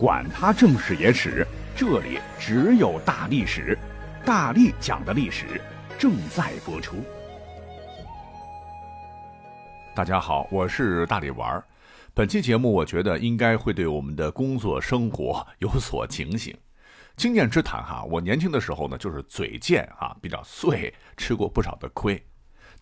管他正史野史，这里只有大历史，大力讲的历史正在播出。大家好，我是大力丸儿。本期节目，我觉得应该会对我们的工作生活有所警醒。经验之谈哈，我年轻的时候呢，就是嘴贱啊，比较碎，吃过不少的亏。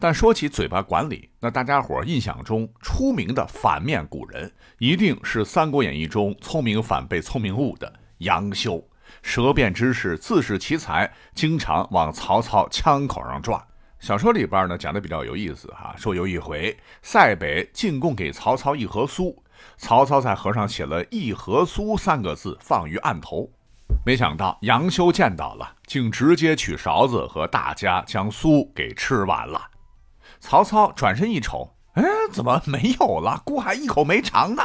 但说起嘴巴管理，那大家伙印象中出名的反面古人，一定是《三国演义》中聪明反被聪明误的杨修。舌辩之士，自恃其才，经常往曹操枪口上撞。小说里边呢讲的比较有意思哈，说有一回塞北进贡给曹操一盒酥，曹操在盒上写了一盒酥三个字放于案头，没想到杨修见到了，竟直接取勺子和大家将酥给吃完了。曹操转身一瞅，哎，怎么没有了？姑还一口没尝呢。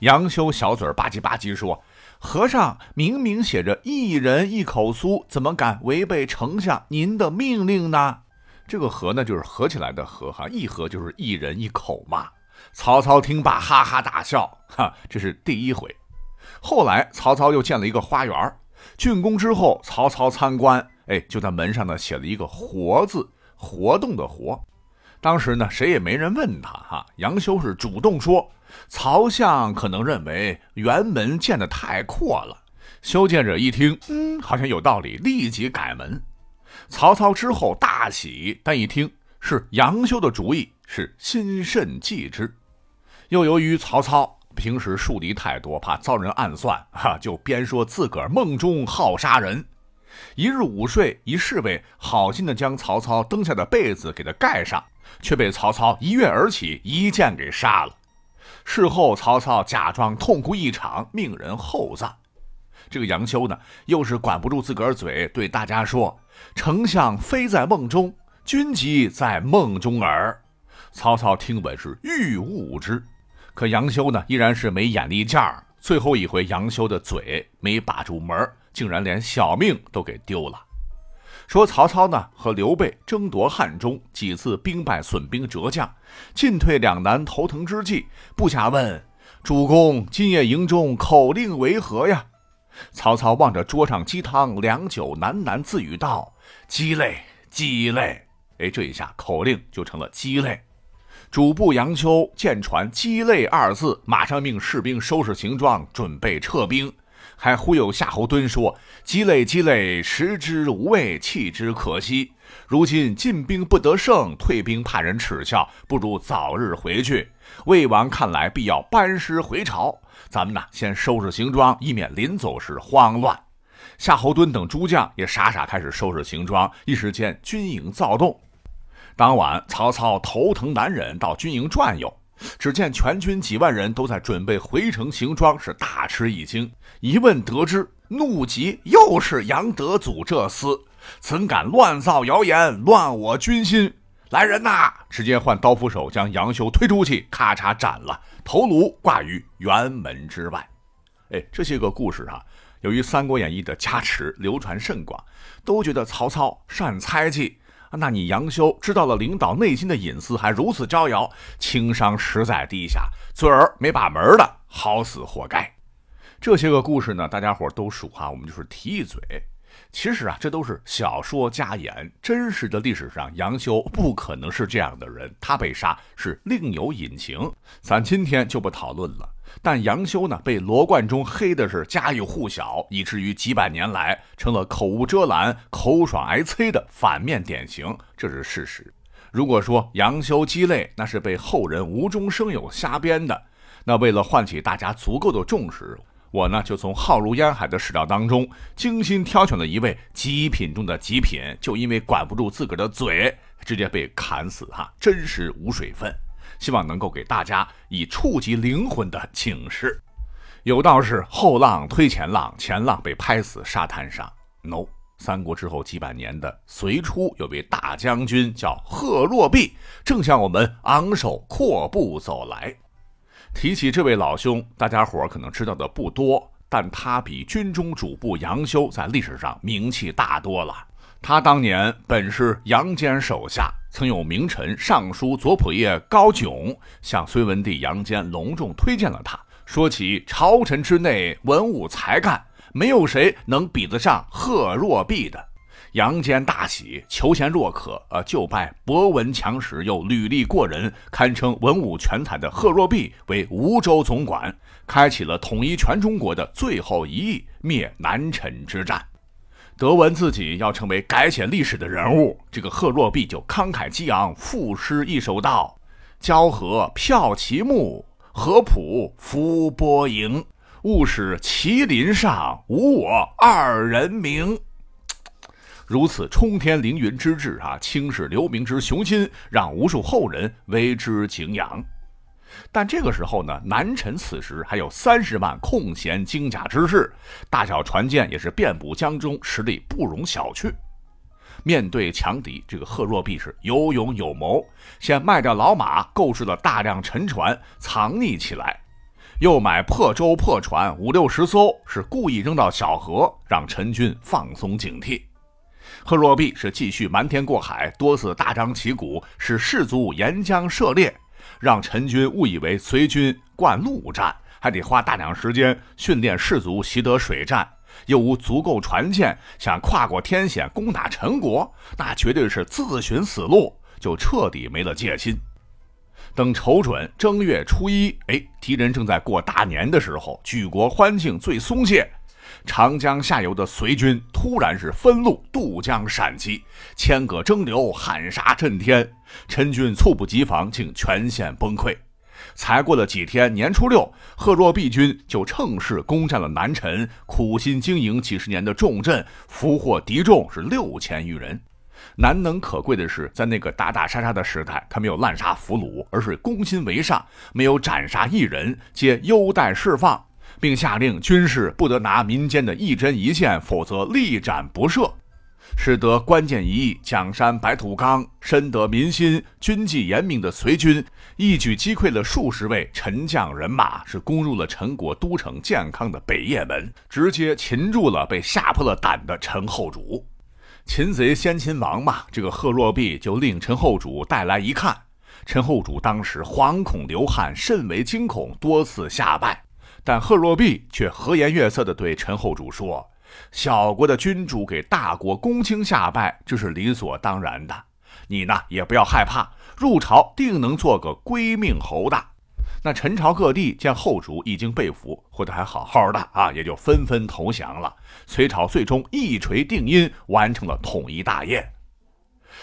杨修小嘴吧唧吧唧说：“和尚明明写着一人一口酥，怎么敢违背丞相您的命令呢？”这个合呢，就是合起来的合哈，一合就是一人一口嘛。曹操听罢哈哈大笑，哈，这是第一回。后来曹操又建了一个花园，竣工之后，曹操参观，哎，就在门上呢写了一个“活”字，活动的“活”。当时呢，谁也没人问他哈。杨修是主动说：“曹相可能认为辕门建得太阔了。”修建者一听，嗯，好像有道理，立即改门。曹操之后大喜，但一听是杨修的主意，是心甚忌之。又由于曹操平时树敌太多，怕遭人暗算，哈，就编说自个儿梦中好杀人。一日午睡，一侍卫好心的将曹操灯下的被子给他盖上。却被曹操一跃而起，一剑给杀了。事后，曹操假装痛哭一场，命人厚葬。这个杨修呢，又是管不住自个儿嘴，对大家说：“丞相非在梦中，君即在梦中耳。”曹操听闻是欲误之，可杨修呢，依然是没眼力劲儿。最后一回，杨修的嘴没把住门，竟然连小命都给丢了。说曹操呢和刘备争夺汉中，几次兵败损兵折将，进退两难，头疼之际，部下问主公：“今夜营中口令为何呀？”曹操望着桌上鸡汤良酒，喃喃自语道：“鸡肋，鸡肋。”哎，这一下口令就成了鸡肋。主簿杨修见传“鸡肋”二字，马上命士兵收拾行装，准备撤兵。还忽悠夏侯惇说：“积累积累，食之无味，弃之可惜。如今进兵不得胜，退兵怕人耻笑，不如早日回去。魏王看来必要班师回朝，咱们呢先收拾行装，以免临走时慌乱。”夏侯惇等诸将也傻傻开始收拾行装，一时间军营躁动。当晚，曹操头疼难忍，到军营转悠。只见全军几万人都在准备回城行装，是大吃一惊。一问得知，怒极，又是杨德祖这厮，怎敢乱造谣言，乱我军心？来人呐！直接换刀斧手将杨修推出去，咔嚓斩了，头颅挂于辕门之外。哎，这些个故事啊，由于《三国演义》的加持，流传甚广，都觉得曹操善猜忌。那你杨修知道了领导内心的隐私，还如此招摇，情商实在低下，嘴儿没把门的，好死活该。这些个故事呢，大家伙都数哈，我们就是提一嘴。其实啊，这都是小说家言，真实的历史上，杨修不可能是这样的人，他被杀是另有隐情，咱今天就不讨论了。但杨修呢，被罗贯中黑的是家喻户晓，以至于几百年来成了口无遮拦、口爽挨催的反面典型，这是事实。如果说杨修鸡肋，那是被后人无中生有瞎编的，那为了唤起大家足够的重视。我呢，就从浩如烟海的史料当中精心挑选了一位极品中的极品，就因为管不住自个儿的嘴，直接被砍死哈，真实无水分。希望能够给大家以触及灵魂的警示。有道是后浪推前浪，前浪被拍死沙滩上。no，三国之后几百年的隋初有位大将军叫贺若弼，正向我们昂首阔步走来。提起这位老兄，大家伙可能知道的不多，但他比军中主簿杨修在历史上名气大多了。他当年本是杨坚手下，曾有名臣尚书左仆射高炯向隋文帝杨坚隆重推荐了他，说起朝臣之内文武才干，没有谁能比得上贺若弼的。杨坚大喜，求贤若渴，呃，就拜博闻强识又履历过人，堪称文武全才的贺若弼为吴州总管，开启了统一全中国的最后一役——灭南陈之战。德文自己要成为改写历史的人物，这个贺若弼就慷慨激昂，赋诗一首道：“交河票其木，河浦浮波营。勿使麒麟上，无我二人名。”如此冲天凌云之志啊，青史留名之雄心，让无数后人为之敬仰。但这个时候呢，南陈此时还有三十万空闲精甲之士，大小船舰也是遍布江中，实力不容小觑。面对强敌，这个贺若弼是有勇有谋，先卖掉老马，购置了大量沉船，藏匿起来，又买破舟破船五六十艘，是故意扔到小河，让陈军放松警惕。贺若弼是继续瞒天过海，多次大张旗鼓，使士卒沿江涉猎，让陈军误以为随军惯陆战，还得花大量时间训练士卒习得水战，又无足够船舰，想跨过天险攻打陈国，那绝对是自寻死路，就彻底没了戒心。等瞅准正月初一，哎，敌人正在过大年的时候，举国欢庆最松懈。长江下游的隋军突然是分路渡江闪击，千舸争流，喊杀震天。陈军猝不及防，竟全线崩溃。才过了几天，年初六，贺若弼军就乘势攻占了南陈，苦心经营几十年的重镇，俘获敌众是六千余人。难能可贵的是，在那个打打杀杀的时代，他没有滥杀俘虏，而是攻心为上，没有斩杀一人，皆优待释放。并下令军士不得拿民间的一针一线，否则立斩不赦，使得关键一役蒋山白土岗深得民心、军纪严明的隋军一举击溃了数十位陈将人马，是攻入了陈国都城健康的北雁门，直接擒住了被吓破了胆的陈后主。擒贼先擒王嘛，这个贺若弼就令陈后主带来一看，陈后主当时惶恐流汗，甚为惊恐，多次下拜。但贺若弼却和颜悦色地对陈后主说：“小国的君主给大国公卿下拜，这是理所当然的。你呢，也不要害怕，入朝定能做个归命侯的。”那陈朝各地见后主已经被俘，活得还好好的啊，也就纷纷投降了。隋朝最终一锤定音，完成了统一大业。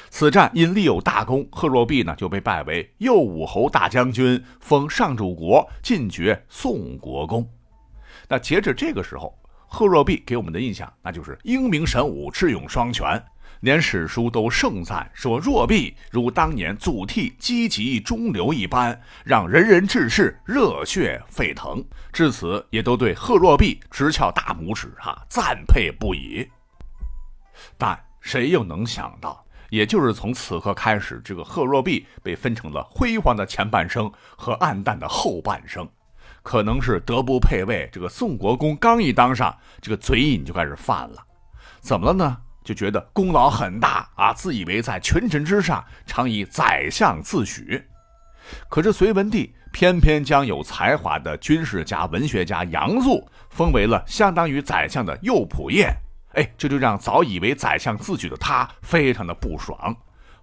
此战因立有大功，贺若弼呢就被拜为右武侯大将军，封上主国，进爵宋国公。那截止这个时候，贺若弼给我们的印象，那就是英明神武，智勇双全，连史书都盛赞说若弼如当年祖逖积极中流一般，让人人志士热血沸腾。至此，也都对贺若弼直翘大拇指，哈，赞佩不已。但谁又能想到？也就是从此刻开始，这个贺若弼被分成了辉煌的前半生和暗淡的后半生。可能是德不配位，这个宋国公刚一当上，这个嘴瘾就开始犯了。怎么了呢？就觉得功劳很大啊，自以为在群臣之上，常以宰相自诩。可是隋文帝偏偏将有才华的军事家、文学家杨素封为了相当于宰相的右仆射。哎，这就让早以为宰相自居的他非常的不爽，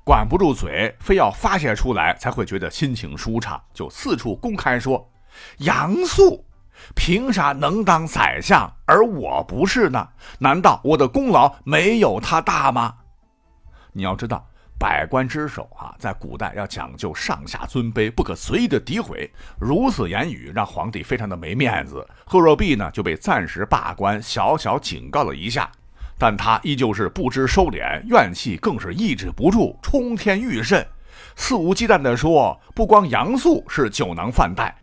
管不住嘴，非要发泄出来才会觉得心情舒畅，就四处公开说：“杨素凭啥能当宰相，而我不是呢？难道我的功劳没有他大吗？”你要知道，百官之首啊，在古代要讲究上下尊卑，不可随意的诋毁。如此言语让皇帝非常的没面子，贺若弼呢就被暂时罢官，小小警告了一下。但他依旧是不知收敛，怨气更是抑制不住，冲天欲甚，肆无忌惮地说：“不光杨素是酒囊饭袋，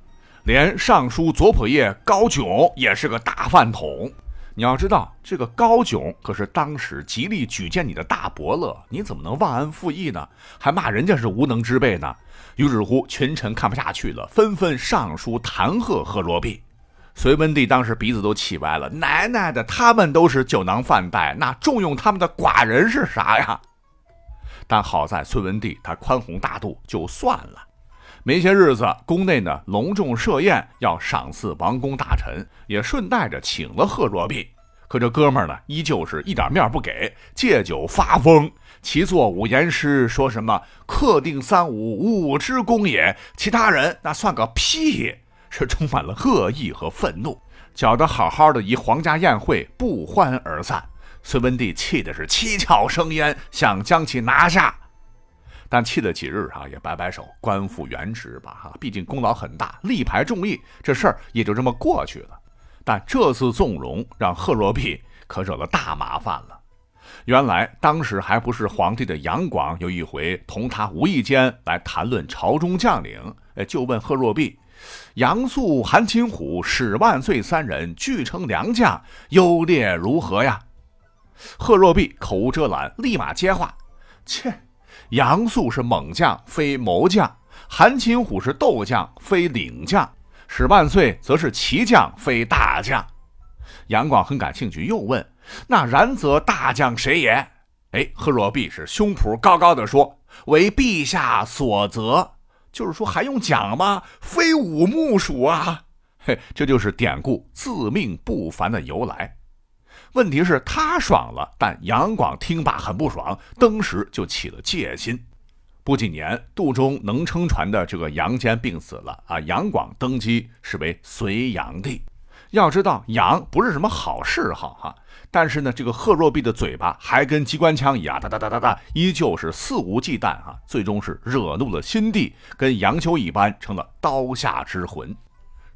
连尚书左仆射高炯也是个大饭桶。你要知道，这个高炯可是当时极力举荐你的大伯乐，你怎么能忘恩负义呢？还骂人家是无能之辈呢？”于是乎，群臣看不下去了，纷纷上书弹劾贺若弼。隋文帝当时鼻子都气歪了，奶奶的，他们都是酒囊饭袋，那重用他们的寡人是啥呀？但好在隋文帝他宽宏大度，就算了。没些日子，宫内呢隆重设宴，要赏赐王公大臣，也顺带着请了贺若弼。可这哥们呢，依旧是一点面不给，借酒发疯，其作五言诗，说什么“客定三五，五之功也”，其他人那算个屁，是充满了恶意和愤怒，搅得好好的一皇家宴会不欢而散。隋文帝气的是七窍生烟，想将其拿下。但气了几日啊，也摆摆手，官复原职吧哈。毕竟功劳很大，力排众议，这事儿也就这么过去了。但这次纵容让贺若弼可惹了大麻烦了。原来当时还不是皇帝的杨广，有一回同他无意间来谈论朝中将领，就问贺若弼：“杨素、韩擒虎、史万岁三人俱称良将，优劣如何呀？”贺若弼口无遮拦，立马接话：“切。”杨素是猛将，非谋将；韩擒虎是斗将，非领将；史万岁则是骑将，非大将。杨广很感兴趣，又问：“那然则大将谁也？”哎，贺若弼是胸脯高高的说：“为陛下所择。”就是说，还用讲吗？非吾木属啊！嘿，这就是典故“自命不凡”的由来。问题是，他爽了，但杨广听罢很不爽，登时就起了戒心。不几年，肚中能撑船的这个杨坚病死了啊，杨广登基，是为隋炀帝。要知道，杨不是什么好嗜好哈，但是呢，这个贺若弼的嘴巴还跟机关枪一样，哒哒哒哒哒，依旧是肆无忌惮哈，最终是惹怒了新帝，跟杨修一般，成了刀下之魂。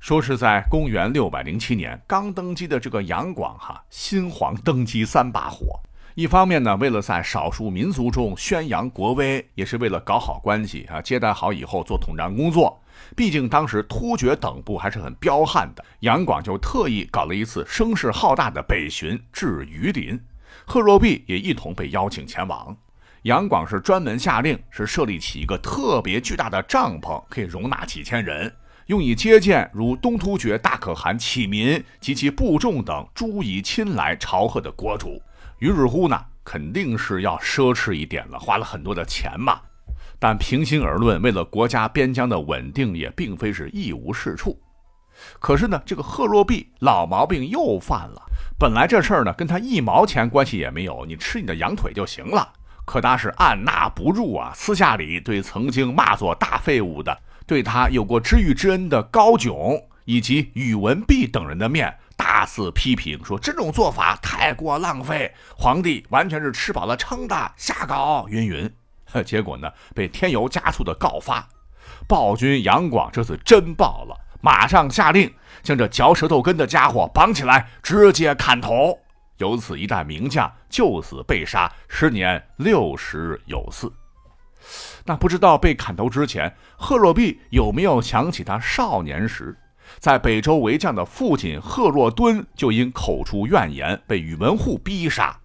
说是在公元六百零七年刚登基的这个杨广哈，新皇登基三把火。一方面呢，为了在少数民族中宣扬国威，也是为了搞好关系啊，接待好以后做统战工作。毕竟当时突厥等部还是很彪悍的，杨广就特意搞了一次声势浩大的北巡至榆林，贺若弼也一同被邀请前往。杨广是专门下令，是设立起一个特别巨大的帐篷，可以容纳几千人。用以接见如东突厥大可汗启民及其部众等诸以亲来朝贺的国主，于是乎呢，肯定是要奢侈一点了，花了很多的钱嘛。但平心而论，为了国家边疆的稳定，也并非是一无是处。可是呢，这个贺若弼老毛病又犯了。本来这事儿呢，跟他一毛钱关系也没有，你吃你的羊腿就行了。可他是按捺不住啊，私下里对曾经骂作大废物的。对他有过知遇之恩的高炯以及宇文弼等人的面，大肆批评说这种做法太过浪费，皇帝完全是吃饱了撑的，瞎搞云云。结果呢，被添油加醋的告发。暴君杨广这次真暴了，马上下令将这嚼舌头根的家伙绑起来，直接砍头。由此一代名将就此被杀，时年六十有四。那不知道被砍头之前，贺若弼有没有想起他少年时，在北周为将的父亲贺若敦就因口出怨言被宇文护逼杀。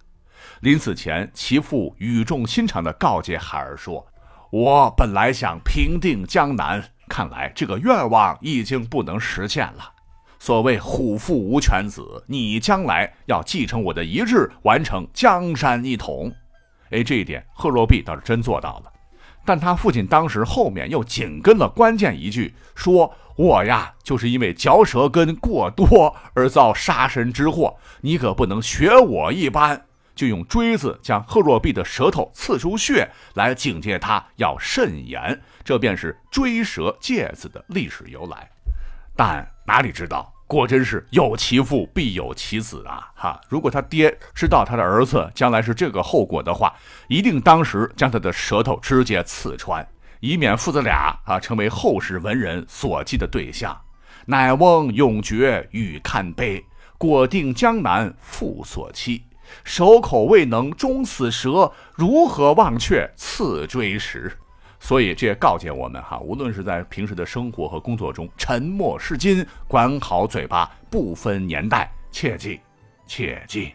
临死前，其父语重心长地告诫孩儿说：“我本来想平定江南，看来这个愿望已经不能实现了。所谓虎父无犬子，你将来要继承我的遗志，完成江山一统。”哎，这一点贺若弼倒是真做到了。但他父亲当时后面又紧跟了关键一句，说：“我呀，就是因为嚼舌根过多而遭杀身之祸，你可不能学我一般，就用锥子将贺若弼的舌头刺出血来警戒他要慎言。”这便是“锥舌戒”子的历史由来。但哪里知道？果真是有其父必有其子啊！哈，如果他爹知道他的儿子将来是这个后果的话，一定当时将他的舌头直接刺穿，以免父子俩啊成为后世文人所记的对象。乃翁永绝欲堪悲，果定江南父所期，守口未能终死舌，如何忘却次追时？所以这也告诫我们哈，无论是在平时的生活和工作中，沉默是金，管好嘴巴，不分年代，切记，切记。